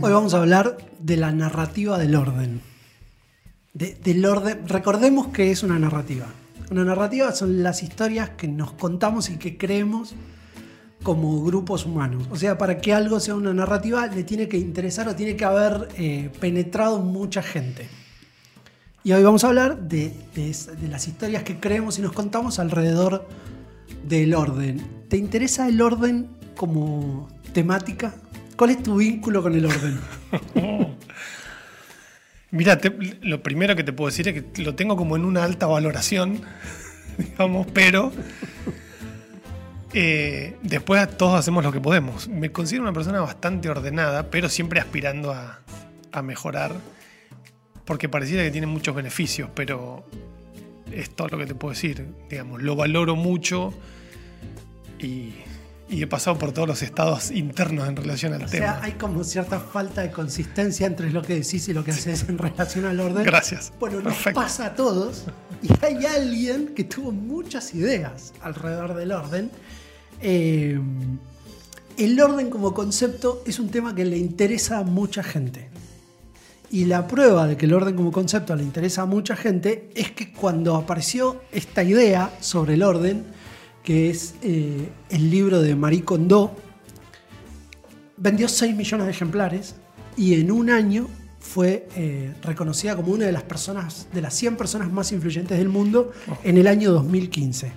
Hoy vamos a hablar de la narrativa del orden. De- del orden. Recordemos que es una narrativa. Una narrativa son las historias que nos contamos y que creemos como grupos humanos. O sea, para que algo sea una narrativa le tiene que interesar o tiene que haber eh, penetrado mucha gente. Y hoy vamos a hablar de, las historias que creemos y nos contamos alrededor del orden. ¿Te interesa el orden como temática? ¿Cuál es tu vínculo con el orden? Mira, lo primero que te puedo decir es que lo tengo como en una alta valoración, digamos, pero eh, después todos hacemos lo que podemos. Me considero una persona bastante ordenada, pero siempre aspirando a mejorar, porque pareciera que tiene muchos beneficios, pero es todo lo que te puedo decir. Digamos, lo valoro mucho y, y he pasado por todos los estados internos en relación al O tema. sea, hay como cierta falta de consistencia entre lo que decís y lo que haces en relación al orden. Gracias. Bueno, nos Perfecto. pasa a todos y hay alguien que tuvo muchas ideas alrededor del orden. Eh, el orden como concepto es un tema que le interesa a mucha gente. Y la prueba de que el orden como concepto le interesa a mucha gente es que cuando apareció esta idea sobre el orden, que es eh, el libro de Marie Kondo, vendió 6 millones de ejemplares y en un año fue eh, reconocida como una de las personas, de las 100 personas más influyentes del mundo en el año 2015.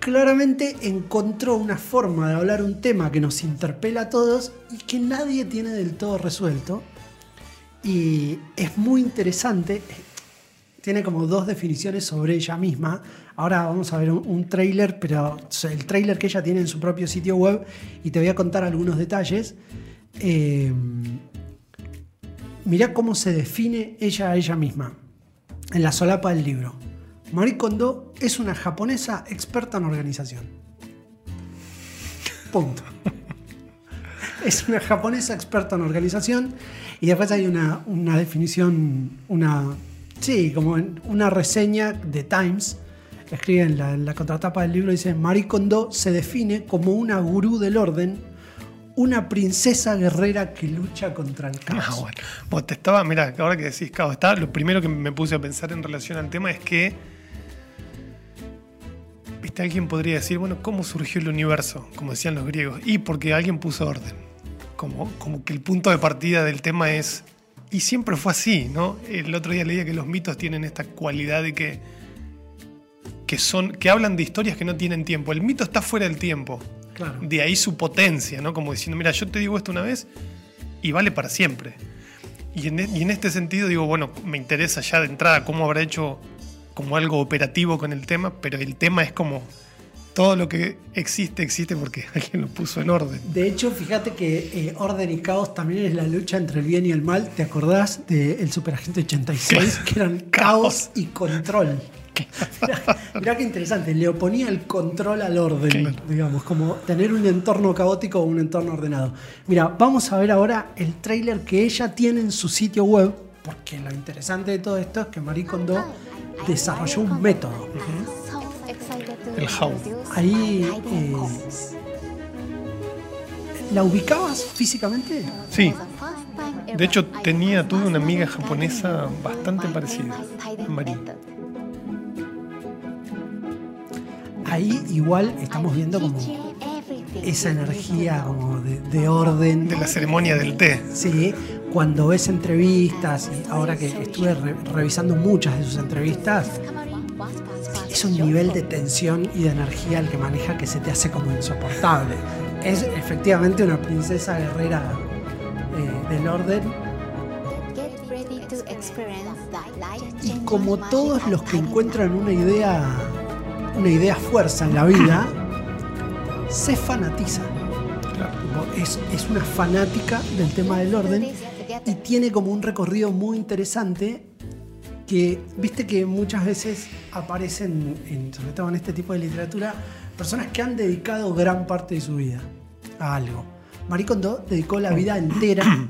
Claramente encontró una forma de hablar un tema que nos interpela a todos y que nadie tiene del todo resuelto. Y es muy interesante. Tiene como dos definiciones sobre ella misma. Ahora vamos a ver un, un tráiler, pero el tráiler que ella tiene en su propio sitio web y te voy a contar algunos detalles. Eh, mirá cómo se define ella a ella misma en la solapa del libro. Marie Kondo es una japonesa experta en organización. Punto. Es una japonesa experta en organización y después hay una, una definición, una, sí, como una reseña de Times. Escribe en la, en contratapa del libro, dice, Marie Kondo se define como una gurú del orden, una princesa guerrera que lucha contra el caos. Ah, bueno. Bueno, te estaba, mira, ahora que decís caos, estaba, lo primero que me puse a pensar en relación al tema es que, viste, alguien podría decir, bueno, ¿cómo surgió el universo? Como decían los griegos. Y porque alguien puso orden. Como, como que el punto de partida del tema es, y siempre fue así, ¿no? El otro día leía que los mitos tienen esta cualidad de que, que, son, que hablan de historias que no tienen tiempo. El mito está fuera del tiempo. Claro. De ahí su potencia, ¿no? Como diciendo, mira, yo te digo esto una vez y vale para siempre. Y en, e- y en este sentido digo, bueno, me interesa ya de entrada cómo habrá hecho como algo operativo con el tema, pero el tema es como todo lo que existe, existe porque alguien lo puso en orden. De hecho, fíjate que eh, orden y caos también es la lucha entre el bien y el mal. ¿Te acordás del Superagente 86? Que eran caos y control. Mirá, mirá qué interesante, le oponía el control al orden, digamos, como tener un entorno caótico o un entorno ordenado. Mira, vamos a ver ahora el tráiler que ella tiene en su sitio web, porque lo interesante de todo esto es que Marie Kondo desarrolló un método. El how. Ahí, eh, ¿la ubicabas físicamente? Sí. De hecho, tenía, tuve una amiga japonesa bastante parecida, Marie. Ahí igual estamos viendo como esa energía como de, de orden. De la ceremonia del té. Sí, cuando ves entrevistas, y ahora que estuve re- revisando muchas de sus entrevistas, es un nivel de tensión y de energía el que maneja que se te hace como insoportable. Es efectivamente una princesa guerrera eh, del orden y como todos los que encuentran una idea, una idea fuerza en la vida, se fanatiza. Claro. Tipo, Es, es una fanática del tema del orden y tiene como un recorrido muy interesante que, viste que muchas veces aparecen, en- sobre todo en este tipo de literatura, personas que han dedicado gran parte de su vida a algo. Marie Kondo dedicó la vida entera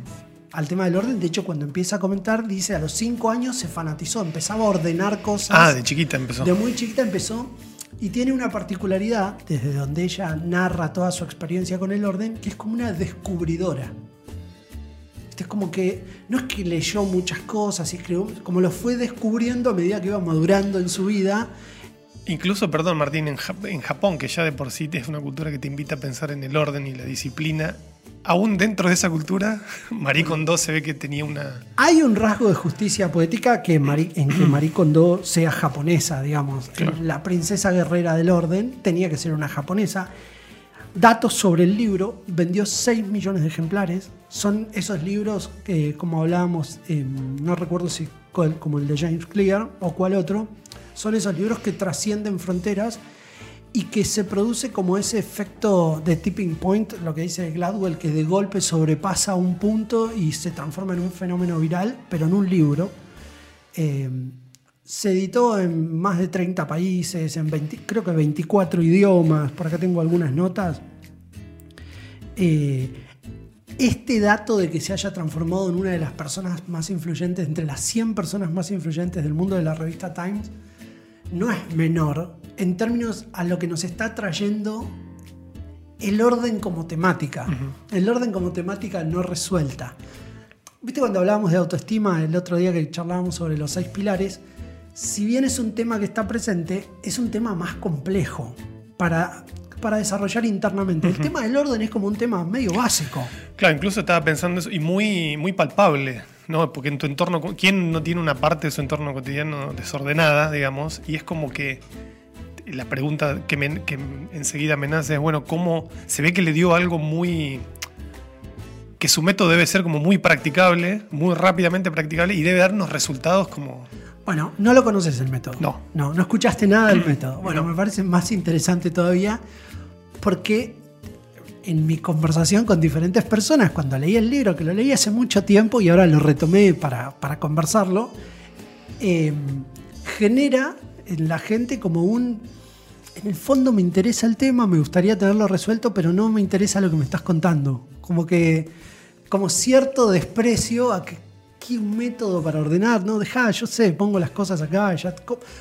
al tema del orden. De hecho, cuando empieza a comentar, dice a los cinco años se fanatizó, empezaba a ordenar cosas. Ah, de chiquita empezó. De muy chiquita empezó. Y tiene una particularidad, desde donde ella narra toda su experiencia con el orden, que es como una descubridora. Es como que no es que leyó muchas cosas y escribió, como lo fue descubriendo a medida que iba madurando en su vida. Incluso, perdón Martín, en, en Japón, que ya de por sí es una cultura que te invita a pensar en el orden y la disciplina, aún dentro de esa cultura, Marie Kondo se ve que tenía una... Hay un rasgo de justicia poética que en que Marie Kondo sea japonesa, digamos. La princesa guerrera del orden tenía que ser una japonesa. Datos sobre el libro, vendió 6 millones de ejemplares. Son esos libros que, como hablábamos, em, no recuerdo si como el de James Clear o cuál otro, son esos libros que trascienden fronteras y que se produce como ese efecto de tipping point, lo que dice Gladwell, que de golpe sobrepasa un punto y se transforma en un fenómeno viral, pero en un libro. Eh, se editó en más de 30 países, en creo que 24 idiomas, por acá tengo algunas notas. Eh, este dato de que se haya transformado en una de las personas más influyentes, entre las 100 personas más influyentes del mundo de la revista Times, no es menor en términos a lo que nos está trayendo el orden como temática. El orden como temática no resuelta. ¿Viste cuando hablábamos de autoestima el otro día que charlábamos sobre los seis pilares? Si bien es un tema que está presente, es un tema más complejo para, para desarrollar internamente. El tema del orden es como un tema medio básico. Claro, incluso estaba pensando eso y muy, muy palpable. ¿no? Porque en tu entorno, ¿quién no tiene una parte de su entorno cotidiano desordenada, digamos? Y es como que la pregunta que, enseguida me nace es, bueno, ¿cómo se ve que le dio algo muy... que su método debe ser como muy practicable, muy rápidamente practicable y debe darnos resultados como... Bueno, no lo conoces el método. No. No, no escuchaste nada del método. Bueno, me parece más interesante todavía porque en mi conversación con diferentes personas, cuando leí el libro, que lo leí hace mucho tiempo y ahora lo retomé para, conversarlo, eh, genera en la gente como un... En el fondo me interesa el tema, me gustaría tenerlo resuelto, pero no me interesa lo que me estás contando. Como que, como cierto desprecio a que, un método para ordenar, ¿no? Deja, yo sé, pongo las cosas acá, ya,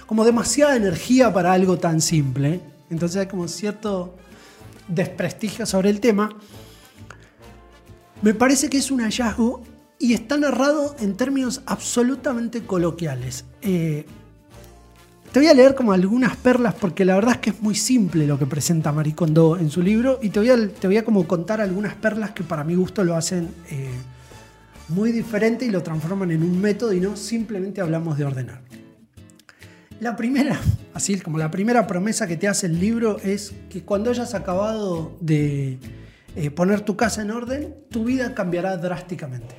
como demasiada energía para algo tan simple. Entonces hay como cierto desprestigio sobre el tema. Me parece que es un hallazgo y está narrado en términos absolutamente coloquiales. Eh, te voy a leer como algunas perlas porque la verdad es que es muy simple lo que presenta Marie Kondo en su libro y te voy a, te voy a como contar algunas perlas que para mi gusto lo hacen eh, muy diferente y lo transforman en un método y no simplemente hablamos de ordenar. La primera, así como la primera promesa que te hace el libro es que cuando hayas acabado de eh, poner tu casa en orden, tu vida cambiará drásticamente.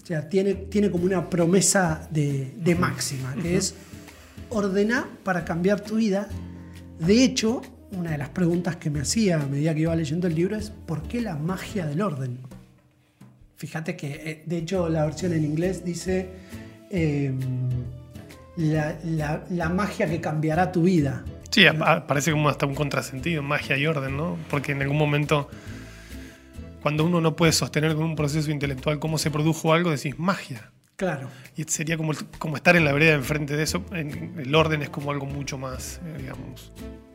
O sea, tiene, tiene como una promesa de, máxima, que es ordena para cambiar tu vida. De hecho, una de las preguntas que me hacía a medida que iba leyendo el libro es ¿por qué la magia del orden? Fíjate que, eh, de hecho, la versión en inglés dice em, la, magia que cambiará tu vida. Sí, parece como hasta un contrasentido, magia y orden, ¿no? Porque en algún momento, cuando uno no puede sostener con un proceso intelectual cómo se produjo algo, decís magia. Claro. Y sería como, como estar en la vereda enfrente de eso. el orden es como algo mucho más, eh, digamos,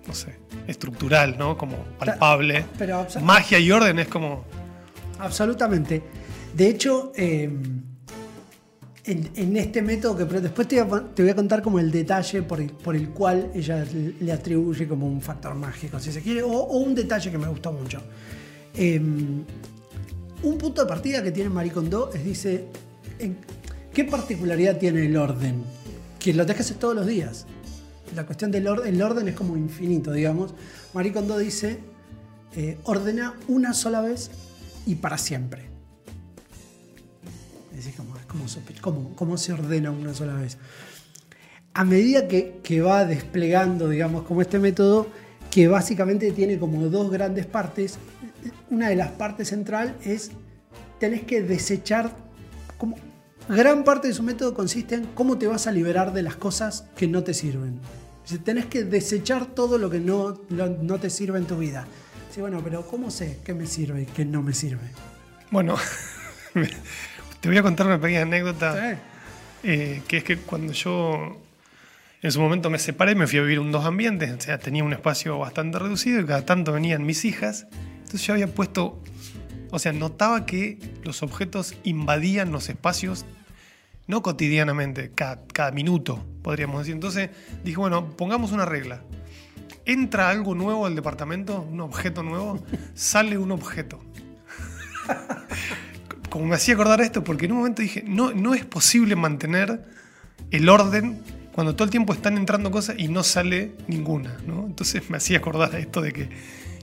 no sé, estructural, ¿no? Como palpable. Pero, Magia y orden es como. Absolutamente. De hecho, em, en, este método que después te voy, a, contar como el detalle por el, cual ella le atribuye como un factor mágico, si se quiere, o, un detalle que me gustó mucho. Em, un punto de partida que tiene Marie Kondo es, dice, ¿Qué particularidad tiene el orden? Que lo dejas todos los días. La cuestión del orden, el orden es como infinito, digamos. Marie Kondo dice, eh, ordena una sola vez y para siempre. Es decir, ¿cómo, se ordena una sola vez? A medida que, que va desplegando, digamos, como este método, que básicamente tiene como dos grandes partes, una de las partes central es, tenés que desechar como gran parte de su método consiste en cómo te vas a liberar de las cosas que no te sirven. Si tenés que desechar todo lo que no, no te sirve en tu vida. Sí, bueno, pero ¿cómo sé qué me sirve y qué no me sirve? Bueno, Te voy a contar una pequeña anécdota. Sí. eh, que es que cuando yo en su momento me separé, me fui a vivir en dos ambientes, o sea, tenía un espacio bastante reducido y cada tanto venían mis hijas. Entonces yo había puesto, o sea, notaba que los objetos invadían los espacios, no cotidianamente, cada, cada minuto, podríamos decir. Entonces dije, bueno, pongamos una regla. Entra algo nuevo al departamento, un objeto nuevo, sale un objeto como me hacía acordar esto, porque en un momento dije, no, no es posible mantener el orden cuando todo el tiempo están entrando cosas y no sale ninguna, ¿no? Entonces me hacía acordar esto de que,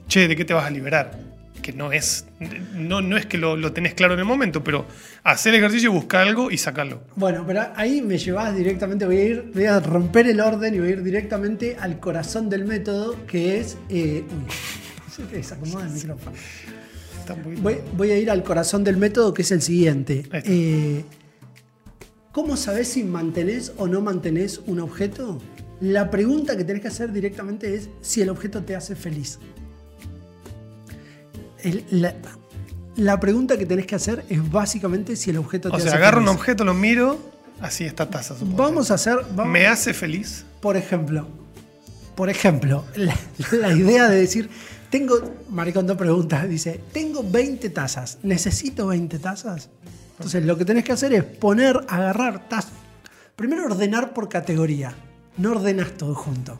che, ¿de qué te vas a liberar? Que no es, no, no es que lo, lo tenés claro en el momento, pero hacer ejercicio, buscar algo y sacarlo. Bueno, pero ahí me llevas directamente, voy a ir, voy a romper el orden y voy a ir directamente al corazón del método, que es. Eh, uy, se desacomoda el micrófono. Voy, voy a ir al corazón del método, que es el siguiente. Eh, ¿Cómo sabes si mantenés o no mantenés un objeto? La pregunta que tenés que hacer directamente es si el objeto te hace feliz. El- la, la pregunta que tenés que hacer es básicamente si el objeto te O hace sea, agarro un objeto, lo miro, así esta taza. suponte. Vamos a hacer. vamos- ¿Me hace feliz? Por ejemplo, por ejemplo, la, la idea de decir, tengo, Maricón dos preguntas, dice, tengo 20 tazas, ¿necesito 20 tazas? Entonces lo que tenés que hacer es poner, agarrar tazas, primero ordenar por categoría, no ordenas todo junto.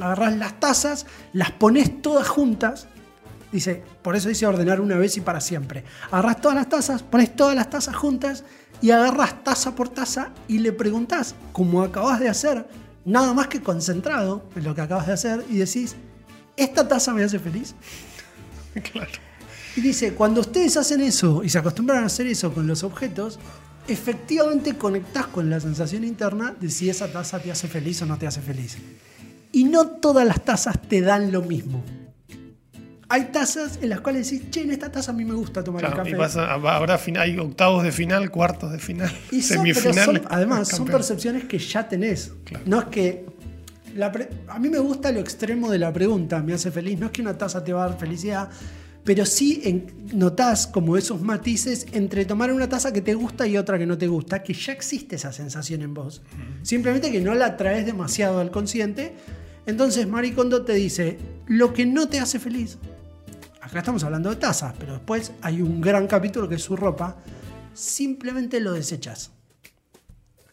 Agarrás las tazas, las pones todas juntas, dice, por eso dice ordenar una vez y para siempre. Agarrás todas las tazas, pones todas las tazas juntas y agarras taza por taza y le preguntás, como acabas de hacer, nada más que concentrado en lo que acabas de hacer, y decís, ¿esta taza me hace feliz? claro. Y dice, cuando ustedes hacen eso y se acostumbran a hacer eso con los objetos, efectivamente conectás con la sensación interna de si esa taza te hace feliz o no te hace feliz. Y no todas las tazas te dan lo mismo. Hay tazas en las cuales decís, che, en esta taza a mí me gusta tomar Claro, el y café. pasa- habrá fin- hay octavos de final, cuartos de final, Y son, semifinales. son- además, son percepciones que ya tenés. Claro. No es que. la pre- a mí me gusta lo extremo de la pregunta, me hace feliz. No es que una taza te va a dar felicidad, pero sí en- notás como esos matices entre tomar una taza que te gusta y otra que no te gusta, que ya existe esa sensación en vos. Simplemente que no la traes demasiado al consciente. Entonces, Maricondo te dice: lo que no te hace feliz. Acá estamos hablando de tazas, pero después hay un gran capítulo que es su ropa. Simplemente lo desechas.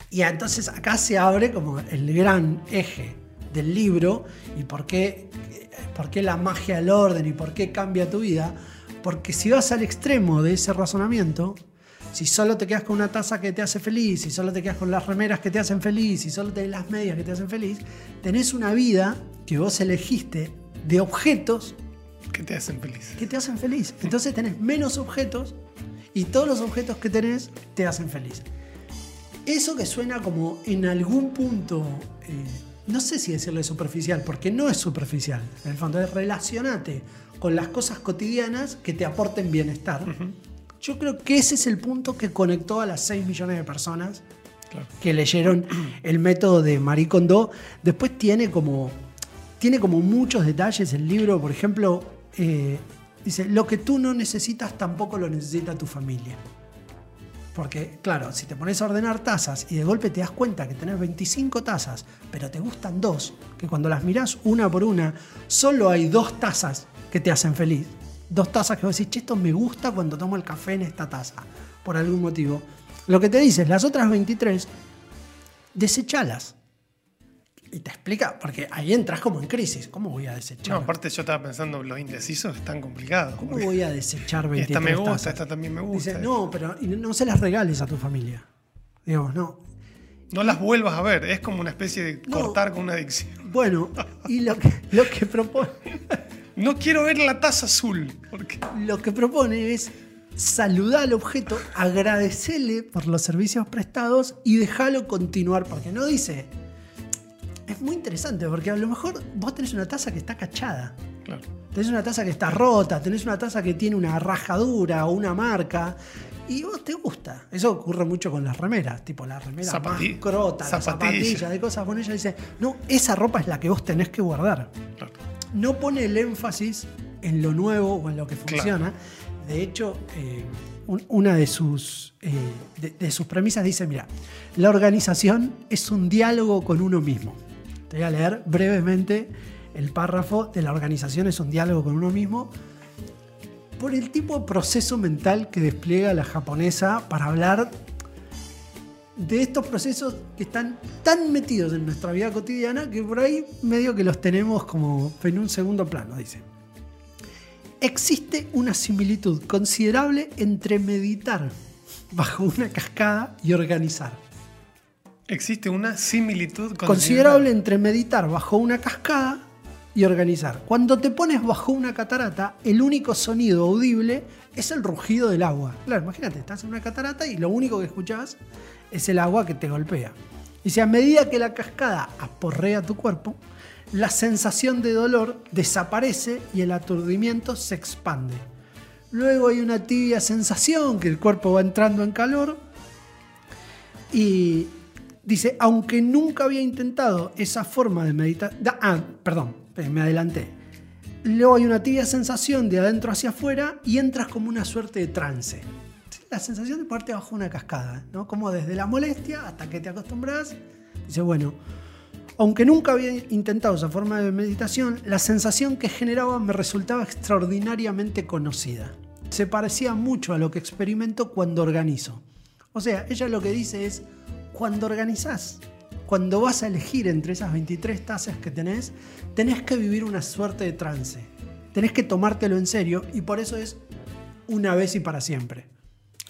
Y entonces acá se abre como el gran eje del libro y por qué, por qué la magia del orden y por qué cambia tu vida. Porque si vas al extremo de ese razonamiento, si solo te quedas con una taza que te hace feliz, si solo te quedas con las remeras que te hacen feliz, si solo tenés las medias que te hacen feliz, tenés una vida que vos elegiste de objetos que te hacen feliz. que te hacen feliz. Entonces tenés menos objetos y todos los objetos que tenés te hacen feliz. Eso que suena como en algún punto, eh, no sé si decirle superficial, porque no es superficial. En el fondo es relacionate con las cosas cotidianas que te aporten bienestar. Yo creo que ese es el punto que conectó a las 6 millones de personas Claro. que leyeron el método de Marie Kondo. Después tiene como, tiene como muchos detalles el libro, por ejemplo, eh, dice, lo que tú no necesitas tampoco lo necesita tu familia. Porque, claro, si te pones a ordenar tazas y de golpe te das cuenta que tenés 25 tazas, pero te gustan dos, que cuando las mirás una por una, solo hay dos tazas que te hacen feliz. Dos tazas que vos decís, che, esto me gusta cuando tomo el café en esta taza, por algún motivo. Lo que te dices, las otras 23, desechalas. Y te explica, porque ahí entras como en crisis. ¿Cómo voy a No, desechar? aparte yo estaba pensando, los indecisos están complicados. ¿Cómo voy a desechar 23 esta me gusta, tazas? esta también me gusta. Dice, no, pero no- no se las regales a tu familia. Digamos, no. No las vuelvas a ver, es como una especie de No. cortar con una adicción. Bueno, y lo que, lo que propone, No quiero ver la taza azul. Porque... lo que propone es saludar al objeto, agradecerle por los servicios prestados y dejarlo continuar. Porque no dice. Es muy interesante, porque a lo mejor vos tenés una taza que está cachada. Claro. Tenés una taza que está rota, tenés una taza que tiene una rajadura o una marca. Y vos te gusta. Eso ocurre mucho con las remeras. Tipo la remera Zapati- más crota, la zapatilla. zapatilla, de cosas. Con ella dice, no, esa ropa es la que vos tenés que guardar. claro. No pone el énfasis en lo nuevo o en lo que funciona. De hecho, eh, un- una de sus, eh, de, de sus premisas dice, mira, la organización es un diálogo con uno mismo. Voy a leer brevemente el párrafo de la organización es un diálogo con uno mismo por el tipo de proceso mental que despliega la japonesa para hablar de estos procesos que están tan metidos en nuestra vida cotidiana que por ahí medio que los tenemos como en un segundo plano, dice. Existe una similitud considerable entre meditar bajo una cascada y organizar. Existe una similitud Considerable entre meditar bajo una cascada y organizar. Cuando te pones bajo una catarata, el único sonido audible es el rugido del agua. Claro, imagínate, estás en una catarata y lo único que escuchás es el agua que te golpea. Y si a medida que la cascada aporrea tu cuerpo, la sensación de dolor desaparece y el aturdimiento se expande. Luego hay una tibia sensación que el cuerpo va entrando en calor y dice, aunque nunca había intentado esa forma de meditar... Ah, perdón, me adelanté. Luego hay una tibia sensación de adentro hacia afuera y entras como una suerte de trance. La sensación de ponerte bajo una cascada, ¿no? Como desde la molestia hasta que te acostumbras. Dice, bueno, aunque nunca había intentado esa forma de meditación, la sensación que generaba me resultaba extraordinariamente conocida. Se parecía mucho a lo que experimento cuando organizo. O sea, ella lo que dice es, cuando organizás, cuando vas a elegir entre esas 23 tazas que tenés, tenés que vivir una suerte de trance. Tenés que tomártelo en serio y por eso es una vez y para siempre.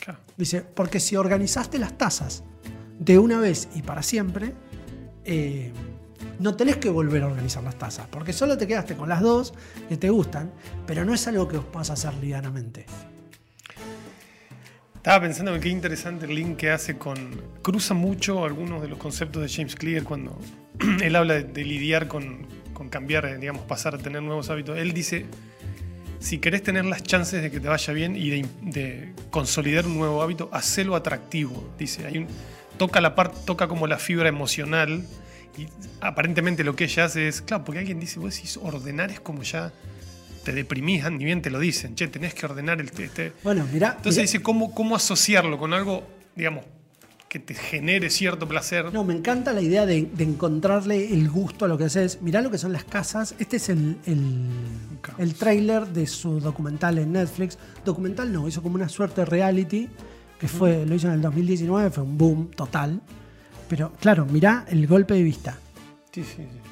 Claro. Dice, porque si organizaste las tazas de una vez y para siempre, eh, no tenés que volver a organizar las tazas, porque solo te quedaste con las dos que te gustan, pero no es algo que os a hacer livianamente. Estaba pensando en qué interesante el link que hace con. Cruza mucho algunos de los conceptos de James Clear cuando él habla de, lidiar con, con cambiar, eh, digamos, pasar a tener nuevos hábitos. Él dice: si querés tener las chances de que te vaya bien y de, de consolidar un nuevo hábito, hacelo atractivo. Dice: hay un, toca, la parte toca como la fibra emocional. Y aparentemente lo que ella hace es, claro, porque alguien dice, vos decís, ordenar es como ya te deprimís, ni bien te lo dicen, che, tenés que ordenar el... Este, Bueno, mira, entonces dice, ¿cómo, ¿cómo asociarlo con algo, digamos, que te genere cierto placer? No, me encanta la idea de, de encontrarle el gusto a lo que haces. Mirá lo que son las casas. Este es el, el, el trailer de su documental en Netflix. Documental no, hizo como una suerte de reality, que fue, lo hizo en el 2019, fue un boom total. Pero claro, mirá el golpe de vista. Sí, sí, sí.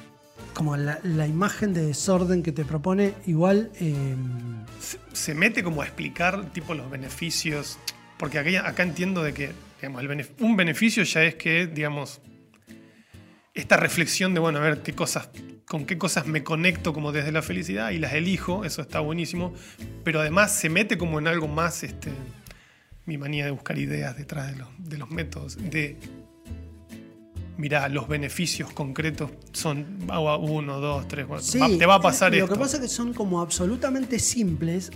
Como la, imagen de desorden que te propone, igual... eh, Se, mete como a explicar, tipo, los beneficios, porque acá, acá entiendo de que, digamos, un beneficio ya es que, digamos, esta reflexión de, bueno, a ver qué cosas, con qué cosas me conecto como desde la felicidad y las elijo, eso está buenísimo, pero además se mete como en algo más, este, mi manía de buscar ideas detrás de los, de los métodos, de, mirá, los beneficios concretos son uno, dos, tres, cuatro, Sí, va- te va a pasar lo esto. que pasa es que son como absolutamente simples.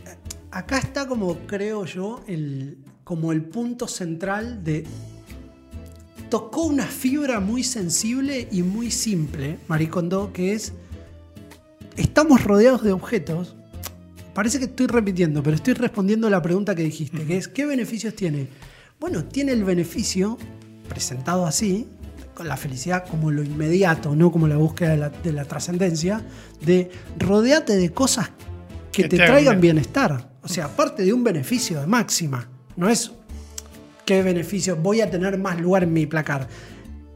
Acá está como, creo yo, el, como el punto central de... Tocó una fibra muy sensible y muy simple, Maricondo, que es... Estamos rodeados de objetos. Parece que estoy repitiendo, pero estoy respondiendo a la pregunta que dijiste, que es, ¿qué beneficios tiene? Bueno, tiene el beneficio, presentado así, la felicidad como lo inmediato, no como la búsqueda de la, de la trascendencia, de rodeate de cosas que, Que te, traigan bien. bienestar. O sea, aparte de un beneficio de máxima, no es qué beneficio, voy a tener más lugar en mi placar.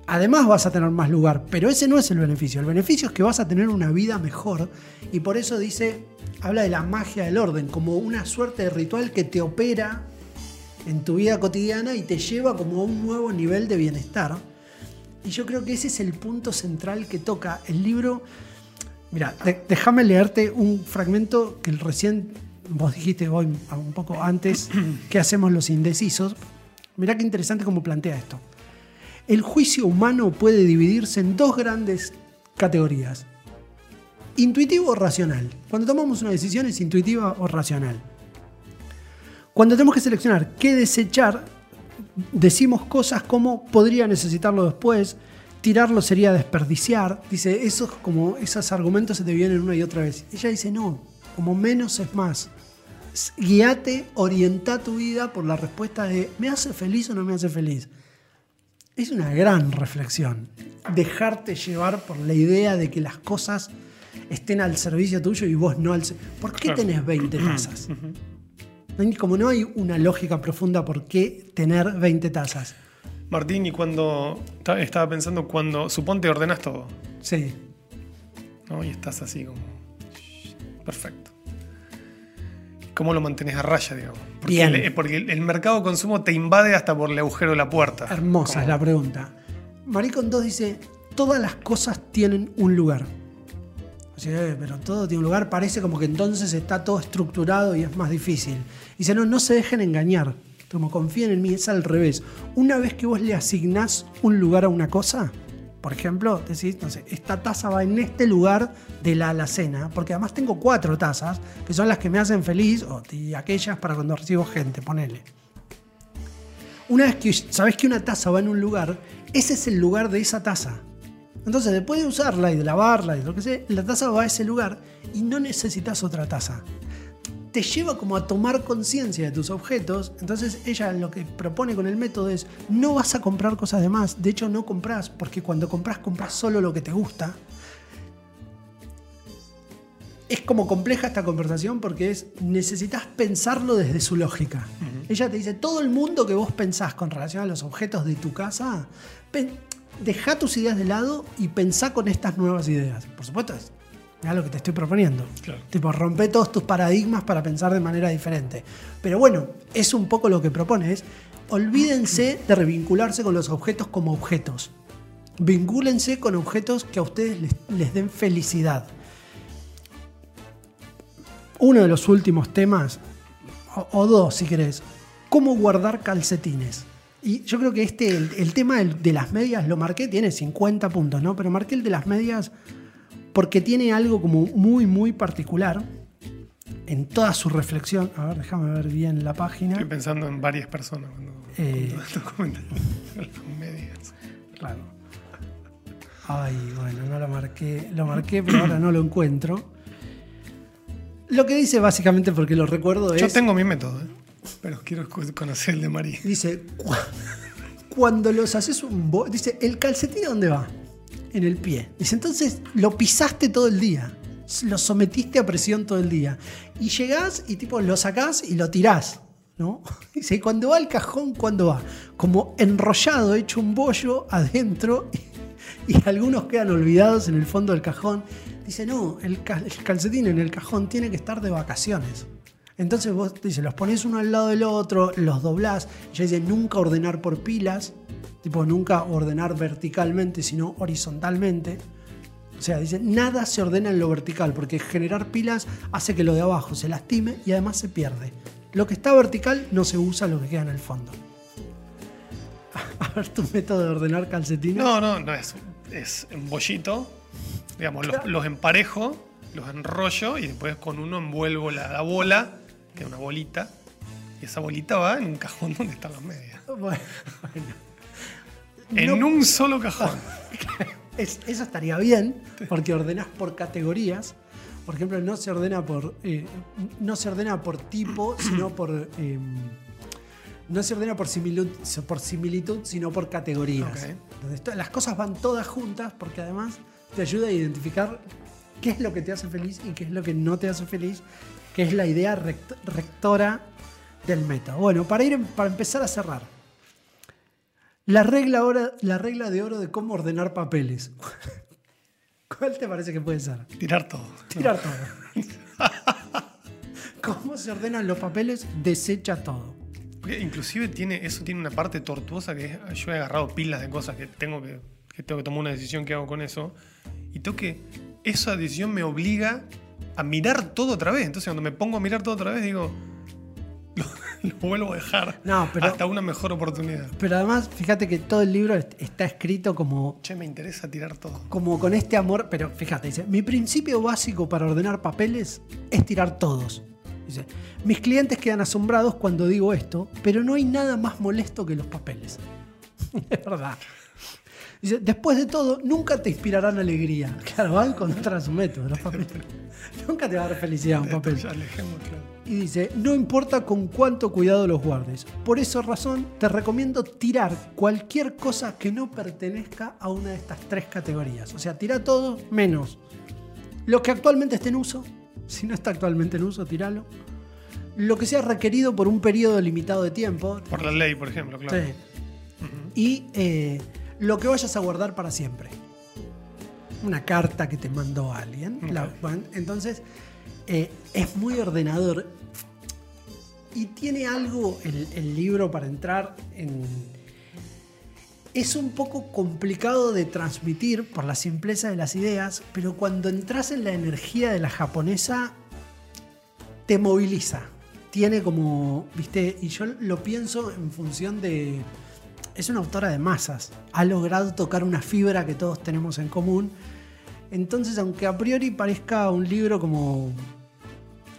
Además vas a tener más lugar, pero ese no es el beneficio. El beneficio es que vas a tener una vida mejor y por eso dice, habla de la magia del orden, como una suerte de ritual que te opera en tu vida cotidiana y te lleva como a un nuevo nivel de bienestar. Y yo creo que ese es el punto central que toca el libro. Mira, de- déjame leerte un fragmento que recién vos dijiste hoy un poco antes que hacemos los indecisos. Mirá qué interesante cómo plantea esto. El juicio humano puede dividirse en dos grandes categorías. Intuitivo o racional. Cuando tomamos una decisión es intuitiva o racional. Cuando tenemos que seleccionar qué desechar, decimos cosas como podría necesitarlo después, tirarlo sería desperdiciar. Dice, esos, como, esos argumentos se te vienen una y otra vez. Ella dice, no, como menos es más. guíate, orienta tu vida por la respuesta de ¿me hace feliz o no me hace feliz? Es una gran reflexión. Dejarte llevar por la idea de que las cosas estén al servicio tuyo y vos no al servicio. ¿Por qué tenés 20 tazas? No hay- Como no hay una lógica profunda por qué tener 20 tazas. Martín, y cuando ta- estaba pensando, cuando suponte ordenas todo, Sí. ¿no? Y estás así como. Perfecto. ¿Cómo lo mantenés a raya, digamos? Porque, Bien. el, porque el- el mercado de consumo te invade hasta por el agujero de la puerta. Hermosa Como- es la pregunta. Maricón 2 dice, todas las cosas tienen un lugar. O sea, eh, pero todo tiene un lugar, parece como que entonces está todo estructurado y es más difícil. Dice, no, no se dejen engañar. Como confíen en mí, es al revés. Una vez que vos le asignás un lugar a una cosa, por ejemplo, decís, no sé, esta taza va en este lugar de la alacena, porque además tengo cuatro tazas, que son las que me hacen feliz, o, y aquellas para cuando recibo gente, ponele. Una vez que sabes que una taza va en un lugar, ese es el lugar de esa taza. Entonces, después de usarla y de lavarla y lo que sea, la taza va a ese lugar y no necesitas otra taza. Te lleva como a tomar conciencia de tus objetos. Entonces, ella lo que propone con el método es: no vas a comprar cosas de más. De hecho, no compras, porque cuando compras, compras solo lo que te gusta. Es como compleja esta conversación porque es necesitas pensarlo desde su lógica. Ella te dice, todo el mundo que vos pensás con relación a los objetos de tu casa, deja tus ideas de lado y pensá con estas nuevas ideas. Por supuesto, es mirá lo que te estoy proponiendo. Claro. Tipo, rompe todos tus paradigmas para pensar de manera diferente. Pero bueno, es un poco lo que propone, es olvídense de revincularse con los objetos como objetos. Vincúlense con objetos que a ustedes les, les den felicidad. Uno de los últimos temas, o, o dos si querés, cómo guardar calcetines. Y yo creo que este, el, el tema de las medias lo marqué, tiene 50 puntos, ¿no? Pero marqué el de las medias porque tiene algo como muy, muy particular en toda su reflexión. A ver, déjame ver bien la página. Estoy pensando en varias personas cuando, Eh. cuando estos comentarios. Las medias. Claro. Ay, bueno, no lo marqué. Lo marqué, pero ahora no lo encuentro. Lo que dice básicamente, porque lo recuerdo, es. Yo tengo mi método, ¿eh? pero quiero co- conocer el de María. Dice, "Cu- cuando los haces un... Dice, ¿el calcetín dónde va? En el pie. Dice, entonces lo pisaste todo el día. Lo sometiste a presión todo el día. Y llegás y tipo lo sacás y lo tirás. ¿no? Dice, "Y cuando va al cajón, ¿cuándo va? Como enrollado, hecho un bollo adentro y, algunos quedan olvidados en el fondo del cajón. Dice, no, el calcetín en el cajón tiene que estar de vacaciones. Entonces vos dice, los pones uno al lado del otro, los doblás. Ya dice, nunca ordenar por pilas, tipo nunca ordenar verticalmente, sino horizontalmente. O sea, dice, nada se ordena en lo vertical, porque generar pilas hace que lo de abajo se lastime y además se pierde. Lo que está vertical no se usa lo que queda en el fondo. A ver tu método de ordenar calcetines. No, no, no es, es un bollito. Digamos, los, los emparejo, los enrollo y después con uno envuelvo la, la bola, que es una bolita. Y esa bolita va en un cajón donde están las medias. Bueno, En No- un solo cajón. Es- eso estaría bien, porque ordenás por categorías. Por ejemplo, no se ordena por. eh, no se ordena por tipo, sino por. eh, no se ordena por similitud, por similitud sino por categorías. Ok. Entonces, to- las cosas van todas juntas porque además te ayuda a identificar qué es lo que te hace feliz y qué es lo que no te hace feliz, que es la idea rect- rectora del método. Bueno, para, ir, para empezar a cerrar. La regla, ahora, la regla de oro de cómo ordenar papeles. ¿Cuál te parece que puede ser? Tirar todo. Tirar todo. ¿Cómo se ordenan los papeles? Desecha todo. Porque inclusive tiene, eso tiene una parte tortuosa que es, yo he agarrado pilas de cosas que tengo que, que tengo que tomar una decisión que hago con eso. Y tengo que, esa decisión me obliga a mirar todo otra vez. Entonces cuando me pongo a mirar todo otra vez digo, lo, vuelvo a dejar No, pero- hasta una mejor oportunidad. Pero además, fíjate que todo el libro est- está escrito como, Che, me interesa tirar todo. como con este amor. Pero fíjate, dice: Mi principio básico para ordenar papeles es tirar todos. Dice: Mis clientes quedan asombrados cuando digo esto, pero no hay nada más molesto que los papeles. es verdad. Dice, después de todo, nunca te inspirarán alegría. Claro, van contra su método, los papeles. nunca te va a dar felicidad un papel. Y dice, no importa con cuánto cuidado los guardes. Por esa razón, te recomiendo tirar cualquier cosa que no pertenezca a una de estas tres categorías. O sea, tira todo menos lo que actualmente esté en uso. Si no está actualmente en uso, tiralo. Lo que sea requerido por un periodo limitado de tiempo. Por la ley, por ejemplo, claro. Sí. Y eh, lo que vayas a guardar para siempre. Una carta que te mandó alguien. La- entonces, eh, es muy ordenador. Y tiene algo el, el libro para entrar en... Es un poco complicado de transmitir por la simpleza de las ideas, pero cuando entras en la energía de la japonesa, te moviliza. Tiene como, viste, y yo lo pienso en función de... Es una autora de masas. Ha logrado tocar una fibra que todos tenemos en común. Entonces, aunque a priori parezca un libro como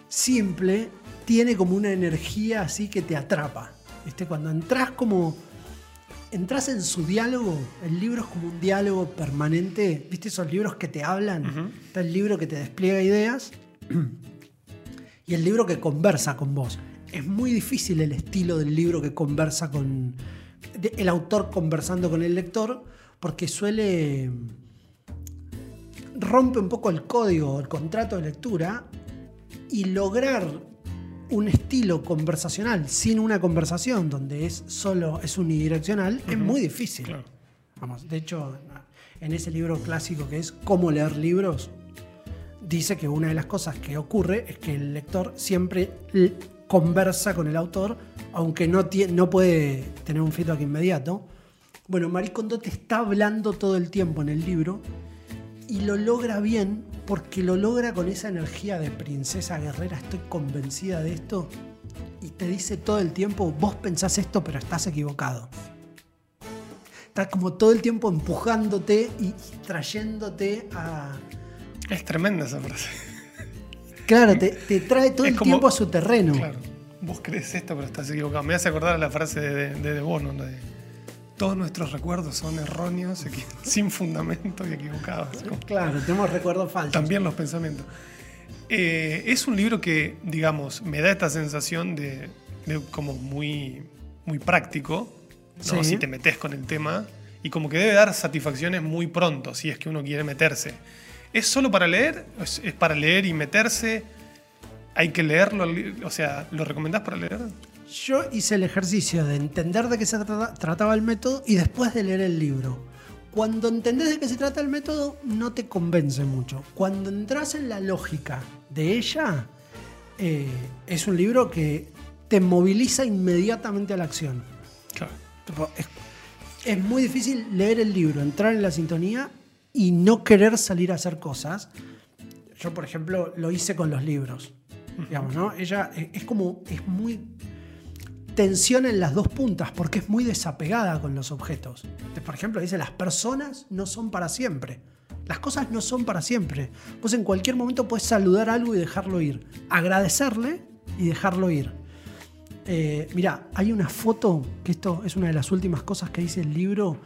simple, tiene como una energía así que te atrapa. ¿Viste? Cuando entras como. Entras en su diálogo, el libro es como un diálogo permanente. ¿Viste esos libros que te hablan? Está el libro que te despliega ideas y el libro que conversa con vos. Es muy difícil el estilo del libro que conversa con. El autor conversando con el lector, porque suele. rompe un poco el código, el contrato de lectura y lograr un estilo conversacional sin una conversación donde es solo es unidireccional es muy difícil. Claro. Vamos, de hecho, en ese libro clásico que es Cómo leer libros, dice que una de las cosas que ocurre es que el lector siempre conversa con el autor, aunque no, no puede tener un feedback inmediato. Bueno, Marie Kondo te está hablando todo el tiempo en el libro y lo logra bien porque lo logra con esa energía de princesa guerrera, estoy convencida de esto, y te dice todo el tiempo, vos pensás esto pero estás equivocado. Está como todo el tiempo empujándote y trayéndote a... Es tremenda esa frase. Claro, te, te trae todo Es el como- tiempo a su terreno. Claro. Vos crees esto, pero estás equivocado. Me hace acordar a la frase de, de, de Bono, ¿no? de todos nuestros recuerdos son erróneos, sin fundamento y equivocados. Claro, tenemos recuerdos falsos. También los pensamientos. Eh, es un libro que, digamos, me da esta sensación de, de como muy, muy práctico, ¿no? Sí. si te metes con el tema, y como que debe dar satisfacciones muy pronto, si es que uno quiere meterse. ¿Es solo para leer? ¿Es, es para leer y meterse? ¿Hay que leerlo? O sea, ¿lo recomendás para leer? Yo hice el ejercicio de entender de qué se trata- trataba el método y después de leer el libro. Cuando entendés de qué se trata el método, no te convence mucho. Cuando entras en la lógica de ella, eh, es un libro que te moviliza inmediatamente a la acción. Claro. Es, es muy difícil leer el libro, entrar en la sintonía y no querer salir a hacer cosas. Yo, por ejemplo, lo hice con los libros. Digamos, ¿no? Ella es, es como, es muy tensión en las dos puntas porque es muy desapegada con los objetos. Por ejemplo, dice, las personas no son para siempre. Las cosas no son para siempre. Vos en cualquier momento puedes saludar algo y dejarlo ir. Agradecerle y dejarlo ir. Eh, mira, hay una foto, que esto es una de las últimas cosas que dice el libro.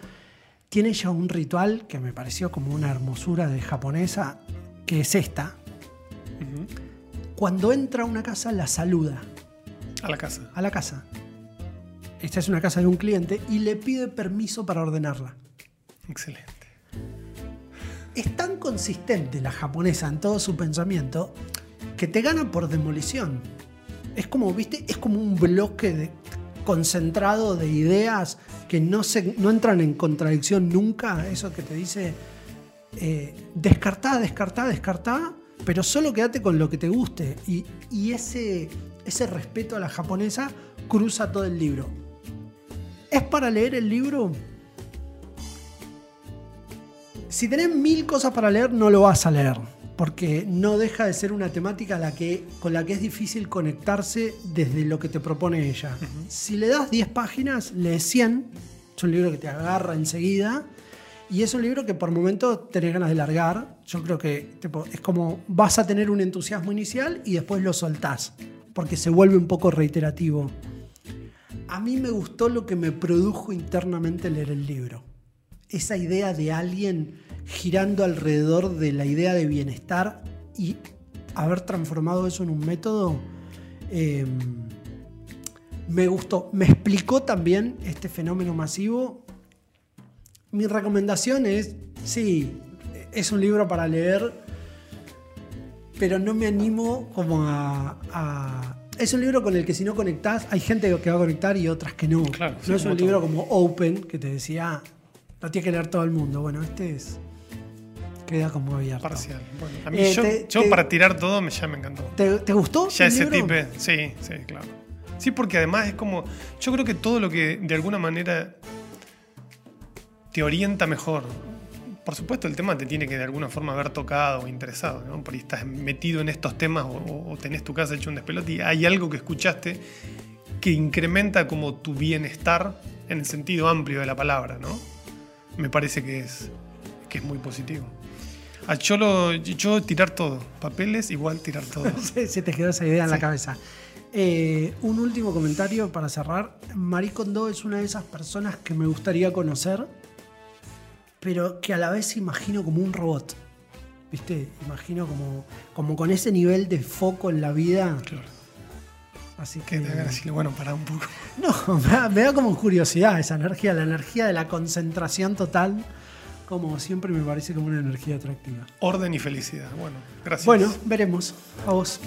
Tiene ella un ritual que me pareció como una hermosura de japonesa, que es esta. Cuando entra a una casa, la saluda A la casa. a la casa. Esta es una casa de un cliente y le pide permiso para ordenarla. Excelente. Es tan consistente la japonesa en todo su pensamiento que te gana por demolición. Es como, viste, es como un bloque de- concentrado de ideas no, se, no entran en contradicción nunca. Eso que te dice, eh, descartá, descartá, descartá, pero solo quédate con lo que te guste. Y, y ese, ese respeto a la japonesa cruza todo el libro. ¿Es para leer el libro? Si tenés mil cosas para leer, no lo vas a leer. Porque no deja de ser una temática a la que, con la que es difícil conectarse desde lo que te propone ella. Si le das 10 páginas, lees 100. Es un libro que te agarra enseguida. Y es un libro que por momentos tenés ganas de largar. Yo creo que tipo, es como vas a tener un entusiasmo inicial y después lo soltás. Porque se vuelve un poco reiterativo. A mí me gustó lo que me produjo internamente leer el libro. esa idea de alguien girando alrededor de la idea de bienestar y haber transformado eso en un método, eh, me gustó. Me explicó también este fenómeno masivo. Mi recomendación es, sí, es un libro para leer, pero no me animo como a, a- Es un libro con el que si no conectás, hay gente que va a conectar y otras que no. Claro, sí, no es un todo. libro como Open, que te decía, lo tiene que leer todo el mundo. Bueno, este es... Queda como abierto. Parcial. Bueno, a mí Eh, yo, te- yo te- para tirar todo me, ya me encantó. ¿Te, te gustó? Ya el ese libro? tipo, sí, sí, claro. Sí, porque además es como, yo creo que todo lo que de alguna manera te orienta mejor. Por supuesto, el tema te tiene que de alguna forma haber tocado o interesado, ¿no? Por ahí estás metido en estos temas o, o- o tenés tu casa hecho un despelote y hay algo que escuchaste que incrementa como tu bienestar en el sentido amplio de la palabra, ¿no? Me parece que es, que es muy positivo. Ah, yo, lo, yo tirar todo. Papeles igual tirar todo. Se, se te quedó esa idea en la cabeza. Eh, un último comentario para cerrar. Marie Kondo es una de esas personas que me gustaría conocer, pero que a la vez imagino como un robot. ¿Viste? Imagino como, como con ese nivel de foco en la vida. Claro. Así Que que. te decirle, bueno, para un poco. No, me da, me da como curiosidad esa energía, la energía de la concentración total. Como siempre me parece como una energía atractiva. Orden y felicidad. Bueno, gracias. Bueno, veremos. A vos.